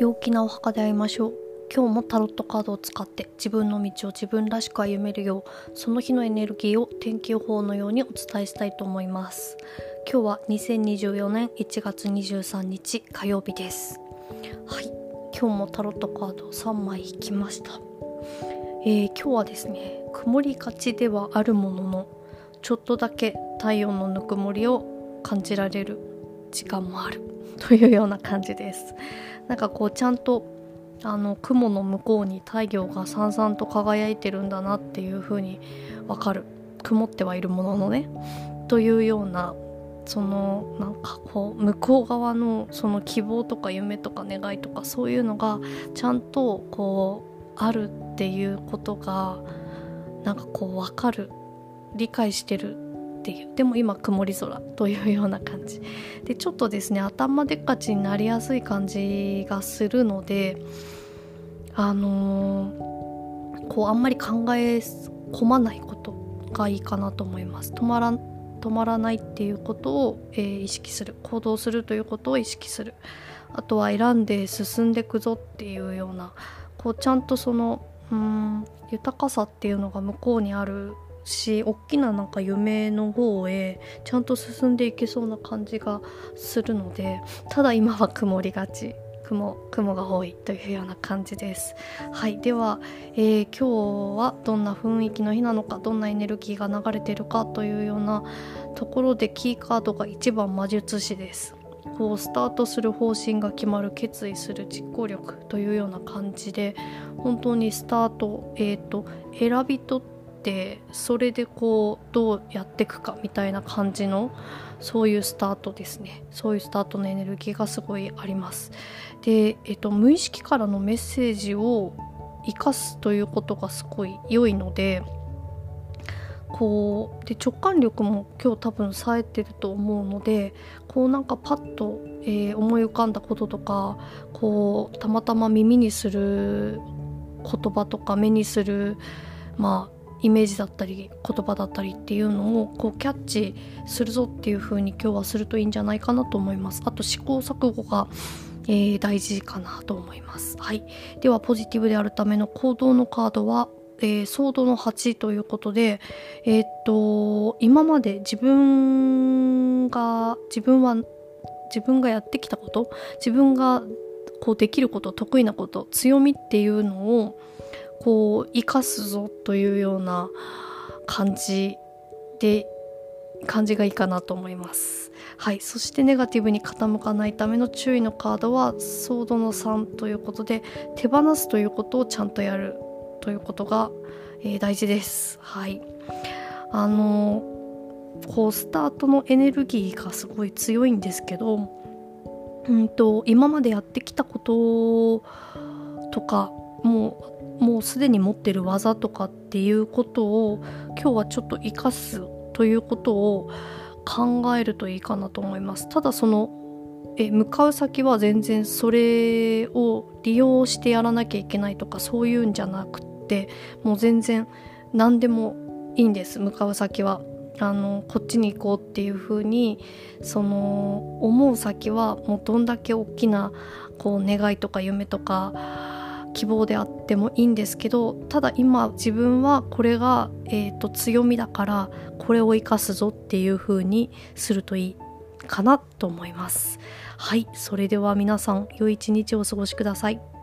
陽気なお墓で会いましょう。今日もタロットカードを使って自分の道を自分らしく歩めるようその日のエネルギーを天気予報のようにお伝えしたいと思います。今日は2024年1月23日火曜日です。はい。今日もタロットカード3枚引きました。えー、今日はですね曇りがちではあるもののちょっとだけ太陽のぬくもりを感じられる時間もある。というような感じです。なんかこうちゃんとあの雲の向こうに太陽がさんさんと輝いてるんだなっていう風にわかる。曇ってはいるもののね。というようなそのなんかこう向こう側のその希望とか夢とか願いとかそういうのがちゃんとこうあるっていうことがなんかこう分かる。理解してるっていう。でも今曇り空というような感じ。でちょっとですね頭でっかちになりやすい感じがするのであのー、こうあんまり考え込まないことがいいかなと思います。止まら止まらないっていうことを、えー、意識する。行動するということを意識する。あとは選んで進んでくぞっていうようなこうちゃんとそのうん豊かさっていうのが向こうにあるし大きななんか夢の方へちゃんと進んでいけそうな感じがするのでただ今は曇りがち。雲雲が多いというような感じです。はいでは、えー、今日はどんな雰囲気の日なのかどんなエネルギーが流れてるかというようなところでキーカードが1番魔術師です。こうスタートする方針が決まる決意する実行力というような感じで本当にスタートえっ、ー、と選び取ってそれでこうどうやっていくかみたいな感じのそういうスタートですね。そういうスタートのエネルギーがすごいあります。で、えっと、無意識からのメッセージを生かすということがすごい良いのでこうで直感力も今日多分冴えてると思うのでこうなんかパッと、えー、思い浮かんだこととかこうたまたま耳にする言葉とか目にするまあイメージだったり言葉だったりっていうのをこうキャッチするぞっていう風に今日はするといいんじゃないかなと思います。あと試行錯誤が、えー、大事かなと思います。はい。ではポジティブであるための行動のカードはえー、ソードの8ということで、えー、っと今まで自分が自分は自分がやってきたこと自分がこうできること得意なこと強みっていうのをこう生かすぞというような感じで感じがいいかなと思います。はい。そしてネガティブに傾かないための注意のカードはソードの3ということで手放すということをちゃんとやるということが、えー、大事です。はい。あのこうスタートのエネルギーがすごい強いんですけどうんと今までやってきたこととかもうもうすでに持ってる技とかっていうことを今日はちょっと活かすということを考えるといいかなと思います。ただそのえ向かう先は全然それを利用してやらなきゃいけないとかそういうんじゃなくってもう全然何でもいいんです。向かう先はあのこっちに行こうっていう風にその思う先はもうどんだけ大きなこう願いとか夢とか希望であってもいいんですけどただ今自分はこれが、えーと、強みだからこれを生かすぞっていう風にするといいかなと思います。はいそれでは皆さん良い一日をお過ごしください。